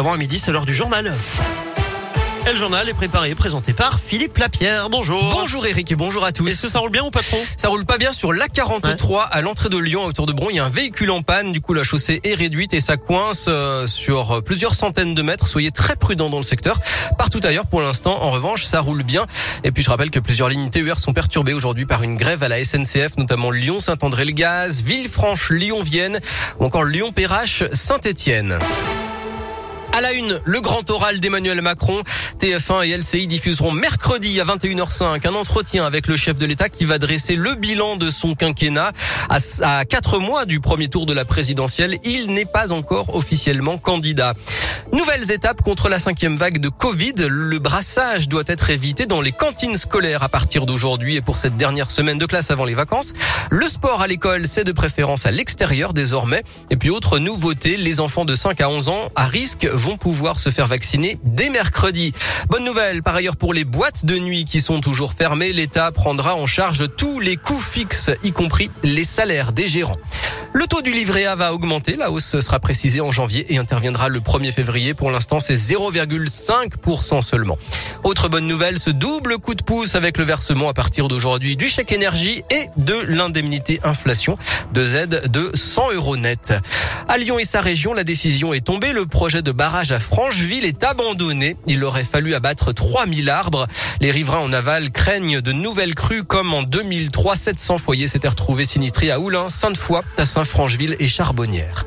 avant à midi, c'est l'heure du journal. Et le journal est préparé et présenté par Philippe Lapierre. Bonjour. Bonjour Eric et bonjour à tous. Est-ce que ça roule bien ou pas trop Ça roule pas bien sur l'A43 à l'entrée de Lyon, autour de Bron. Il y a un véhicule en panne. Du coup, la chaussée est réduite et ça coince euh, sur plusieurs centaines de mètres. Soyez très prudents dans le secteur. Partout ailleurs, pour l'instant, en revanche, ça roule bien. Et puis, je rappelle que plusieurs lignes TER sont perturbées aujourd'hui par une grève à la SNCF, notamment Lyon-Saint-André-le-Gaz, Villefranche-Lyon-Vienne ou encore Lyon-Perrache-Saint-Étienne. À la une, le grand oral d'Emmanuel Macron. TF1 et LCI diffuseront mercredi à 21h05 un entretien avec le chef de l'État qui va dresser le bilan de son quinquennat. À, quatre mois du premier tour de la présidentielle, il n'est pas encore officiellement candidat. Nouvelles étapes contre la cinquième vague de Covid. Le brassage doit être évité dans les cantines scolaires à partir d'aujourd'hui et pour cette dernière semaine de classe avant les vacances. Le sport à l'école, c'est de préférence à l'extérieur désormais. Et puis autre nouveauté, les enfants de 5 à 11 ans à risque vont pouvoir se faire vacciner dès mercredi. Bonne nouvelle par ailleurs pour les boîtes de nuit qui sont toujours fermées. L'État prendra en charge tous les coûts fixes, y compris les salaires des gérants. Le taux du livret A va augmenter. La hausse sera précisée en janvier et interviendra le 1er février. Pour l'instant, c'est 0,5% seulement. Autre bonne nouvelle, ce double coup de pouce avec le versement à partir d'aujourd'hui du chèque énergie et de l'indemnité inflation de Z de 100 euros net. À Lyon et sa région, la décision est tombée. Le projet de barrage à Francheville est abandonné. Il aurait fallu abattre 3000 arbres. Les riverains en aval craignent de nouvelles crues comme en 2003. 700 foyers s'étaient retrouvés sinistrés à Oulin, Sainte-Foy, Tassin, Francheville et Charbonnières.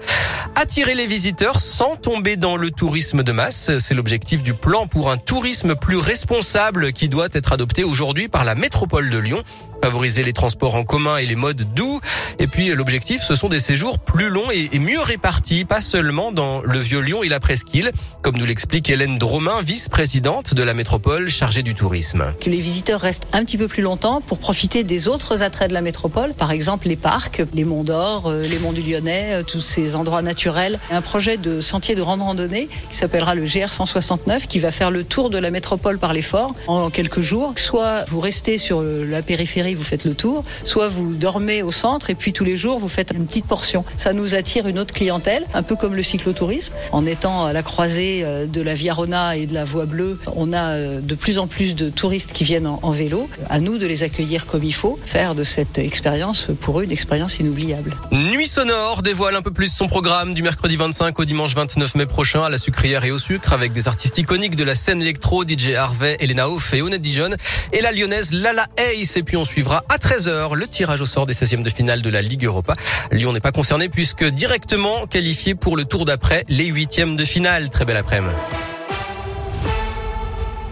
Attirer les visiteurs sans tomber dans le tourisme de masse, c'est l'objectif du plan pour un tourisme plus responsable qui doit être adopté aujourd'hui par la métropole de Lyon favoriser les transports en commun et les modes doux. Et puis l'objectif, ce sont des séjours plus longs et mieux répartis, pas seulement dans le Vieux Lyon et la Presqu'île, comme nous l'explique Hélène Dromain, vice-présidente de la métropole chargée du tourisme. Que les visiteurs restent un petit peu plus longtemps pour profiter des autres attraits de la métropole, par exemple les parcs, les monts d'or, euh, les monts du Lyonnais, euh, tous ces endroits naturels. Un projet de sentier de randonnée qui s'appellera le GR 169 qui va faire le tour de la métropole par les forts en quelques jours. Soit vous restez sur la périphérie vous faites le tour, soit vous dormez au centre et puis tous les jours vous faites une petite portion. Ça nous attire une autre clientèle, un peu comme le cyclotourisme. En étant à la croisée euh, de la Via Rona et de la Voie Bleue, on a euh, de plus en plus de touristes qui viennent en, vélo. À nous de les accueillir comme il faut, faire de cette expérience pour eux une expérience inoubliable. Nuit sonore dévoile un peu plus son programme du mercredi 25 au dimanche 29 mai prochain à la sucrière et au sucre avec des artistes iconiques de la scène électro, DJ Harvey, Elena Hoff et Honnête Dijon et la lyonnaise Lala Ace et puis on suit à 13h le tirage au sort des 16e de finale de la Ligue Europa. Lyon n'est pas concerné puisque directement qualifié pour le tour d'après les huitièmes de finale. Très belle après-midi.